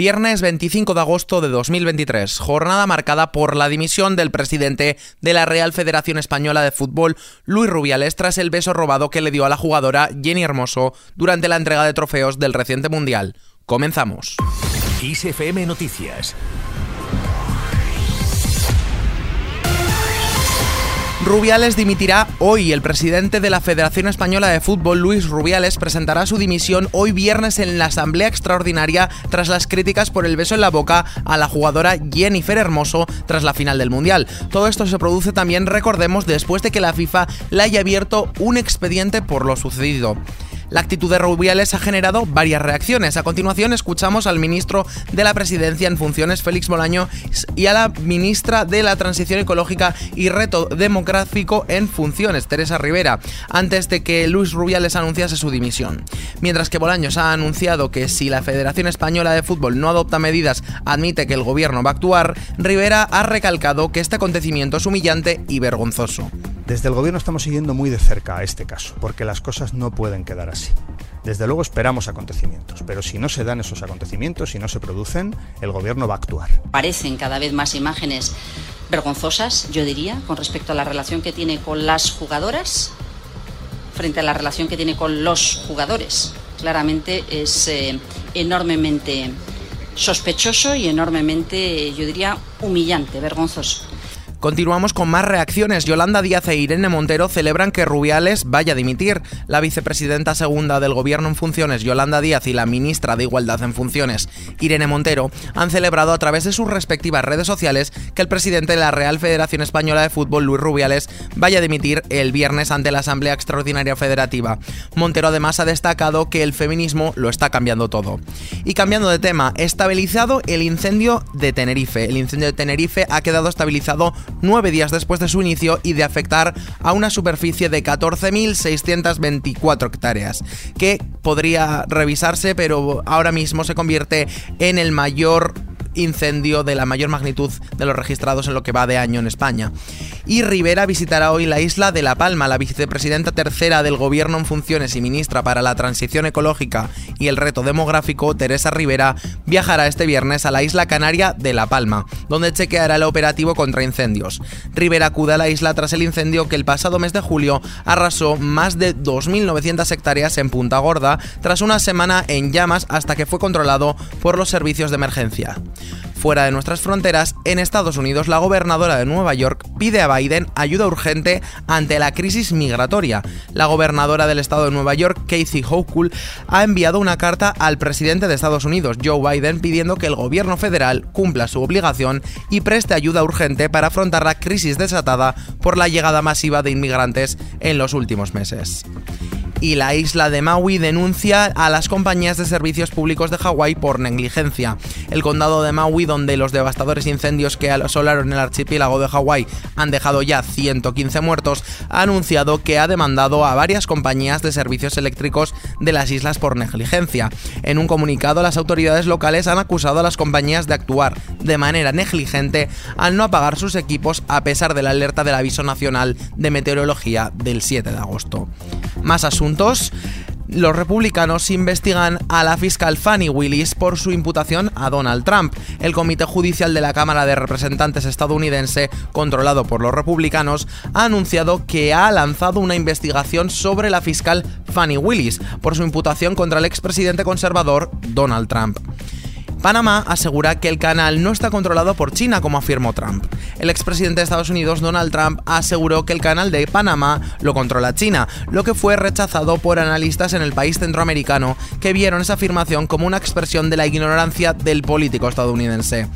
Viernes 25 de agosto de 2023, jornada marcada por la dimisión del presidente de la Real Federación Española de Fútbol, Luis Rubiales, tras el beso robado que le dio a la jugadora Jenny Hermoso durante la entrega de trofeos del reciente Mundial. Comenzamos. Noticias Rubiales dimitirá hoy. El presidente de la Federación Española de Fútbol, Luis Rubiales, presentará su dimisión hoy viernes en la Asamblea Extraordinaria tras las críticas por el beso en la boca a la jugadora Jennifer Hermoso tras la final del Mundial. Todo esto se produce también, recordemos, después de que la FIFA le haya abierto un expediente por lo sucedido. La actitud de Rubiales ha generado varias reacciones. A continuación escuchamos al ministro de la Presidencia en funciones, Félix Bolaño, y a la ministra de la Transición Ecológica y Reto Demográfico en funciones, Teresa Rivera, antes de que Luis Rubiales anunciase su dimisión. Mientras que Bolaños ha anunciado que si la Federación Española de Fútbol no adopta medidas, admite que el gobierno va a actuar, Rivera ha recalcado que este acontecimiento es humillante y vergonzoso. Desde el gobierno estamos siguiendo muy de cerca este caso, porque las cosas no pueden quedar así. Desde luego esperamos acontecimientos, pero si no se dan esos acontecimientos, si no se producen, el gobierno va a actuar. Parecen cada vez más imágenes vergonzosas, yo diría, con respecto a la relación que tiene con las jugadoras frente a la relación que tiene con los jugadores. Claramente es eh, enormemente sospechoso y enormemente, yo diría, humillante, vergonzoso. Continuamos con más reacciones. Yolanda Díaz e Irene Montero celebran que Rubiales vaya a dimitir. La vicepresidenta segunda del Gobierno en funciones, Yolanda Díaz, y la ministra de Igualdad en funciones, Irene Montero, han celebrado a través de sus respectivas redes sociales que el presidente de la Real Federación Española de Fútbol, Luis Rubiales, vaya a dimitir el viernes ante la Asamblea Extraordinaria Federativa. Montero además ha destacado que el feminismo lo está cambiando todo. Y cambiando de tema, estabilizado el incendio de Tenerife. El incendio de Tenerife ha quedado estabilizado nueve días después de su inicio y de afectar a una superficie de 14.624 hectáreas, que podría revisarse, pero ahora mismo se convierte en el mayor incendio de la mayor magnitud de los registrados en lo que va de año en España. Y Rivera visitará hoy la isla de La Palma. La vicepresidenta tercera del Gobierno en funciones y ministra para la transición ecológica y el reto demográfico, Teresa Rivera, viajará este viernes a la isla canaria de La Palma, donde chequeará el operativo contra incendios. Rivera acude a la isla tras el incendio que el pasado mes de julio arrasó más de 2.900 hectáreas en Punta Gorda, tras una semana en llamas hasta que fue controlado por los servicios de emergencia. Fuera de nuestras fronteras, en Estados Unidos, la gobernadora de Nueva York pide a Biden ayuda urgente ante la crisis migratoria. La gobernadora del estado de Nueva York, Casey Hochul, ha enviado una carta al presidente de Estados Unidos, Joe Biden, pidiendo que el gobierno federal cumpla su obligación y preste ayuda urgente para afrontar la crisis desatada por la llegada masiva de inmigrantes en los últimos meses y la isla de Maui denuncia a las compañías de servicios públicos de Hawái por negligencia. El condado de Maui, donde los devastadores incendios que asolaron el archipiélago de Hawái han dejado ya 115 muertos, ha anunciado que ha demandado a varias compañías de servicios eléctricos de las islas por negligencia. En un comunicado, las autoridades locales han acusado a las compañías de actuar de manera negligente al no apagar sus equipos a pesar de la alerta del Aviso Nacional de Meteorología del 7 de agosto. Más asuntos. Los republicanos investigan a la fiscal Fanny Willis por su imputación a Donald Trump. El Comité Judicial de la Cámara de Representantes estadounidense, controlado por los republicanos, ha anunciado que ha lanzado una investigación sobre la fiscal Fanny Willis por su imputación contra el expresidente conservador Donald Trump. Panamá asegura que el canal no está controlado por China, como afirmó Trump. El expresidente de Estados Unidos, Donald Trump, aseguró que el canal de Panamá lo controla China, lo que fue rechazado por analistas en el país centroamericano que vieron esa afirmación como una expresión de la ignorancia del político estadounidense.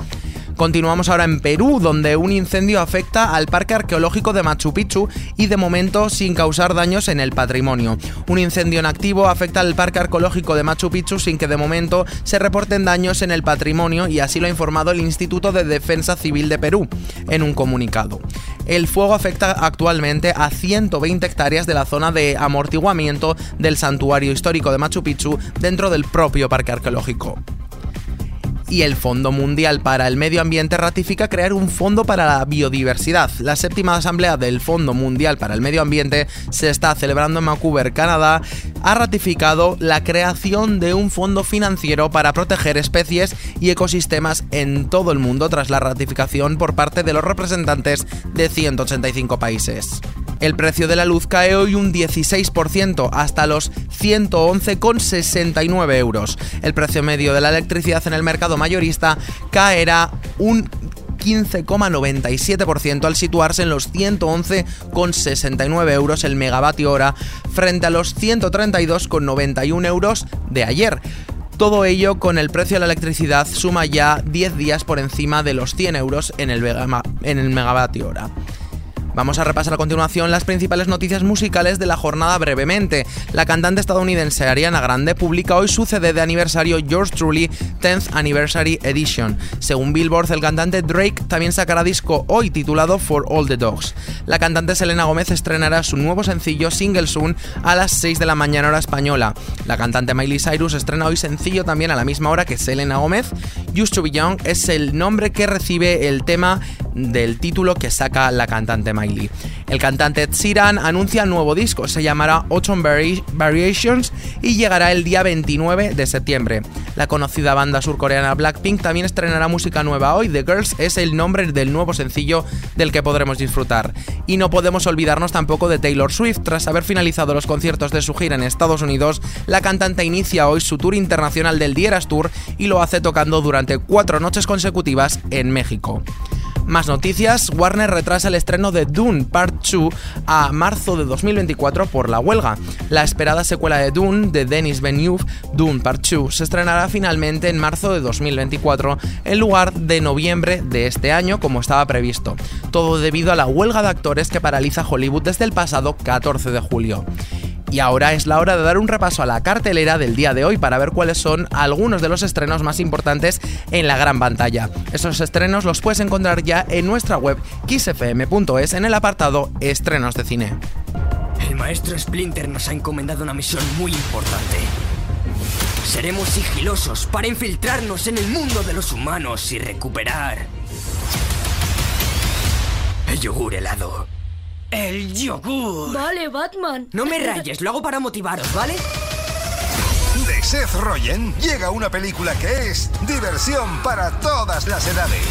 Continuamos ahora en Perú, donde un incendio afecta al parque arqueológico de Machu Picchu y de momento sin causar daños en el patrimonio. Un incendio en activo afecta al parque arqueológico de Machu Picchu sin que de momento se reporten daños en el patrimonio y así lo ha informado el Instituto de Defensa Civil de Perú en un comunicado. El fuego afecta actualmente a 120 hectáreas de la zona de amortiguamiento del santuario histórico de Machu Picchu dentro del propio parque arqueológico. Y el Fondo Mundial para el Medio Ambiente ratifica crear un fondo para la biodiversidad. La séptima asamblea del Fondo Mundial para el Medio Ambiente se está celebrando en Vancouver, Canadá. Ha ratificado la creación de un fondo financiero para proteger especies y ecosistemas en todo el mundo tras la ratificación por parte de los representantes de 185 países. El precio de la luz cae hoy un 16% hasta los 111,69 euros. El precio medio de la electricidad en el mercado mayorista caerá un 15,97% al situarse en los 111,69 euros el megavatio hora frente a los 132,91 euros de ayer. Todo ello con el precio de la electricidad suma ya 10 días por encima de los 100 euros en el, en megavatio hora. Vamos a repasar a continuación las principales noticias musicales de la jornada brevemente. La cantante estadounidense Ariana Grande publica hoy su CD de aniversario Yours Truly 10th Anniversary Edition. Según Billboard, el cantante Drake también sacará disco hoy titulado For All the Dogs. La cantante Selena Gómez estrenará su nuevo sencillo Single Soon a las 6 de la mañana hora española. La cantante Miley Cyrus estrena hoy sencillo también a la misma hora que Selena Gómez. Used to Be Young es el nombre que recibe el tema del título que saca la cantante Miley. El cantante Ed Sheeran anuncia nuevo disco, se llamará Autumn Variations y llegará el día 29 de septiembre. La conocida banda surcoreana Blackpink también estrenará música nueva hoy. The Girls es el nombre del nuevo sencillo del que podremos disfrutar. Y no podemos olvidarnos tampoco de Taylor Swift. Tras haber finalizado los conciertos de su gira en Estados Unidos, la cantante inicia hoy su tour internacional del Dieras Tour y lo hace tocando durante cuatro noches consecutivas en México. Más noticias, Warner retrasa el estreno de Dune Part 2 a marzo de 2024 por la huelga. La esperada secuela de Dune de Denis Villeneuve, Dune Part 2, se estrenará finalmente en marzo de 2024 en lugar de noviembre de este año como estaba previsto. Todo debido a la huelga de actores que paraliza Hollywood desde el pasado 14 de julio. Y ahora es la hora de dar un repaso a la cartelera del día de hoy para ver cuáles son algunos de los estrenos más importantes en la gran pantalla. Esos estrenos los puedes encontrar ya en nuestra web kissfm.es en el apartado Estrenos de cine. El maestro Splinter nos ha encomendado una misión muy importante. Seremos sigilosos para infiltrarnos en el mundo de los humanos y recuperar el yogur helado. El yogur. Vale, Batman. No me rayes, lo hago para motivaros, ¿vale? De Seth Rogen llega una película que es diversión para todas las edades.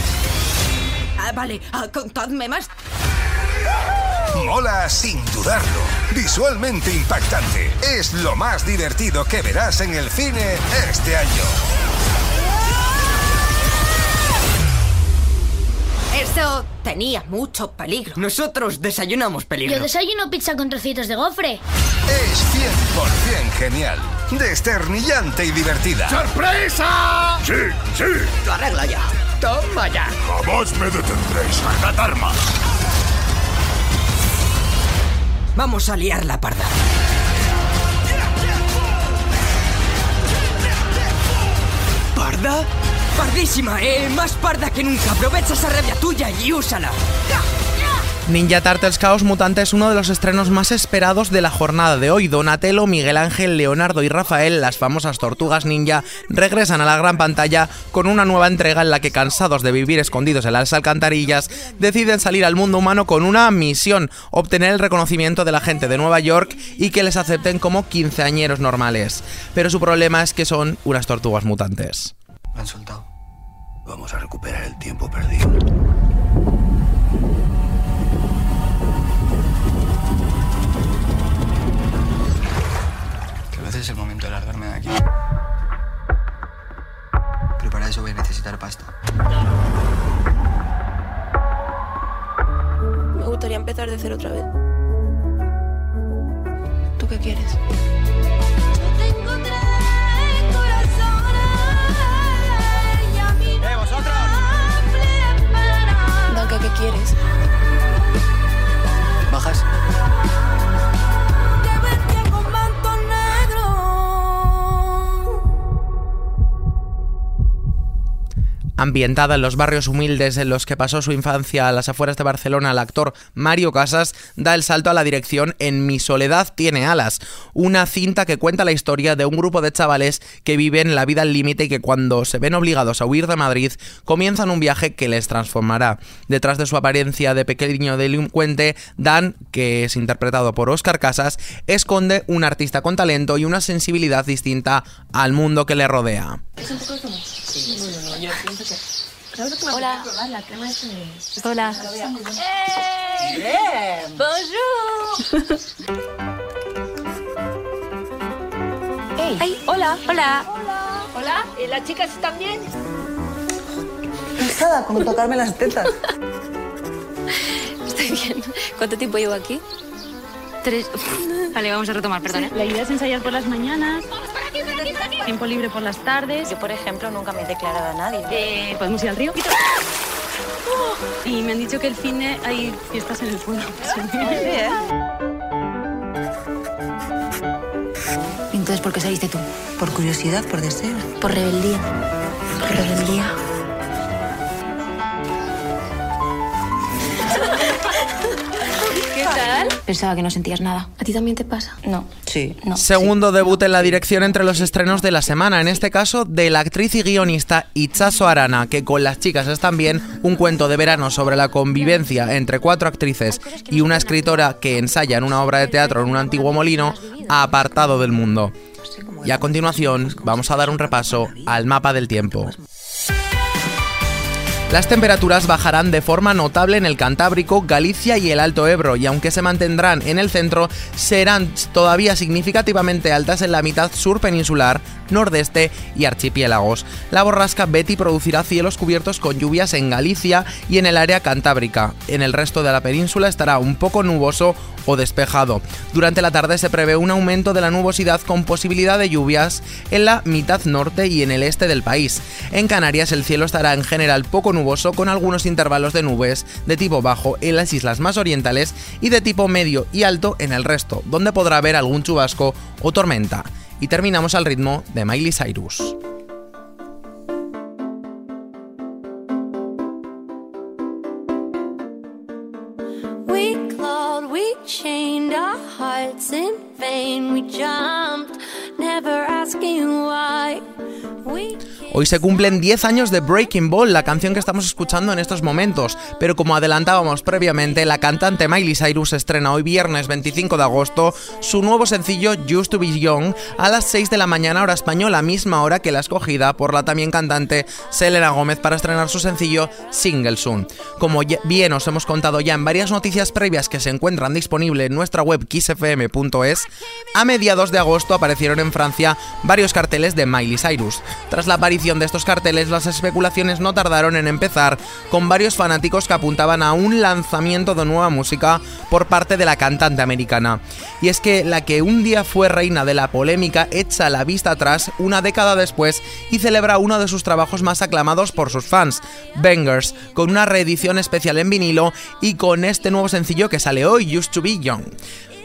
Ah, vale, ah, contadme más. Mola sin dudarlo. Visualmente impactante. Es lo más divertido que verás en el cine este año. Eso tenía mucho peligro. Nosotros desayunamos peligro. Yo desayuno pizza con trocitos de gofre. Es 100% genial. Desternillante y divertida. ¡Sorpresa! Sí, sí. Lo arreglo ya. Toma ya. Jamás me detendréis. Sacad armas. Vamos a liar la parda. ¿Parda? Pardísima, eh, más parda que nunca. Aprovecha esa rabia tuya y úsala. Ninja Turtles Chaos Mutante es uno de los estrenos más esperados de la jornada de hoy. Donatello, Miguel Ángel, Leonardo y Rafael, las famosas tortugas ninja, regresan a la gran pantalla con una nueva entrega en la que, cansados de vivir escondidos en las alcantarillas, deciden salir al mundo humano con una misión, obtener el reconocimiento de la gente de Nueva York y que les acepten como quinceañeros normales. Pero su problema es que son unas tortugas mutantes. Me han soltado. Vamos a recuperar el tiempo perdido. Ambientada en los barrios humildes en los que pasó su infancia a las afueras de Barcelona, el actor Mario Casas da el salto a la dirección en Mi soledad tiene alas, una cinta que cuenta la historia de un grupo de chavales que viven la vida al límite y que cuando se ven obligados a huir de Madrid comienzan un viaje que les transformará. Detrás de su apariencia de pequeño delincuente, Dan, que es interpretado por Oscar Casas, esconde un artista con talento y una sensibilidad distinta al mundo que le rodea. Hola. Hola. Bonjour. Hey. hola. Hola. Hola. ¿Y las chicas están bien? Cansada, como tocarme las tetas. Estoy bien. ¿Cuánto tiempo llevo aquí? Tres. Vale, vamos a retomar, perdón. ¿eh? La idea es ensayar por las mañanas. Tiempo libre por las tardes. Yo, por ejemplo, nunca me he declarado a nadie. Eh, Podemos ir al río. Y me han dicho que el cine hay fiestas en el pueblo. Entonces, ¿por qué saliste tú? Por curiosidad, por deseo. Por rebeldía. Por rebeldía. Pensaba que no sentías nada. ¿A ti también te pasa? No. Sí. No. Segundo debut en la dirección entre los estrenos de la semana, en este caso de la actriz y guionista Itzaso Arana, que con las chicas es también un cuento de verano sobre la convivencia entre cuatro actrices y una escritora que ensaya en una obra de teatro en un antiguo molino, apartado del mundo. Y a continuación vamos a dar un repaso al mapa del tiempo. Las temperaturas bajarán de forma notable en el Cantábrico, Galicia y el Alto Ebro, y aunque se mantendrán en el centro, serán todavía significativamente altas en la mitad sur peninsular, nordeste y archipiélagos. La borrasca Betty producirá cielos cubiertos con lluvias en Galicia y en el área cantábrica. En el resto de la península estará un poco nuboso o despejado. Durante la tarde se prevé un aumento de la nubosidad con posibilidad de lluvias en la mitad norte y en el este del país. En Canarias el cielo estará en general poco nuboso con algunos intervalos de nubes de tipo bajo en las islas más orientales y de tipo medio y alto en el resto, donde podrá haber algún chubasco o tormenta. Y terminamos al ritmo de Miley Cyrus. Hoy se cumplen 10 años de Breaking Ball, la canción que estamos escuchando en estos momentos, pero como adelantábamos previamente, la cantante Miley Cyrus estrena hoy viernes 25 de agosto su nuevo sencillo Used to Be Young a las 6 de la mañana hora española, misma hora que la escogida por la también cantante Selena Gómez para estrenar su sencillo Single Soon. Como bien os hemos contado ya en varias noticias previas que se encuentran disponibles en nuestra web kissfm.es, a mediados de agosto aparecieron en Francia varios carteles de Miley Cyrus. Tras la aparición de estos carteles, las especulaciones no tardaron en empezar, con varios fanáticos que apuntaban a un lanzamiento de nueva música por parte de la cantante americana. Y es que la que un día fue reina de la polémica echa la vista atrás una década después y celebra uno de sus trabajos más aclamados por sus fans, Bangers, con una reedición especial en vinilo y con este nuevo sencillo que sale hoy, Used to Be Young.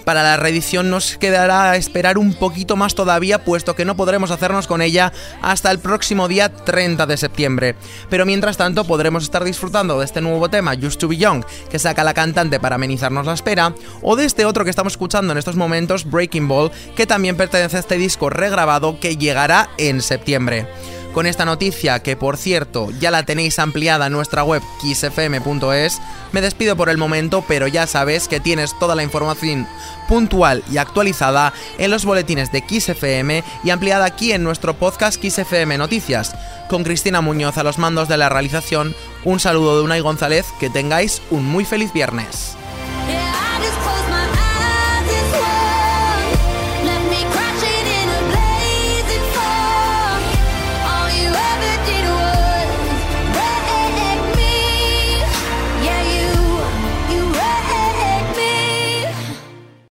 Para la reedición nos quedará esperar un poquito más todavía, puesto que no podremos hacernos con ella hasta el próximo día 30 de septiembre. Pero mientras tanto podremos estar disfrutando de este nuevo tema, Used to Be Young, que saca la cantante para amenizarnos la espera, o de este otro que estamos escuchando en estos momentos, Breaking Ball, que también pertenece a este disco regrabado que llegará en septiembre. Con esta noticia, que por cierto ya la tenéis ampliada en nuestra web kissfm.es, me despido por el momento, pero ya sabes que tienes toda la información puntual y actualizada en los boletines de XFM y ampliada aquí en nuestro podcast XFM Noticias. Con Cristina Muñoz a los mandos de la realización, un saludo de Unai González, que tengáis un muy feliz viernes.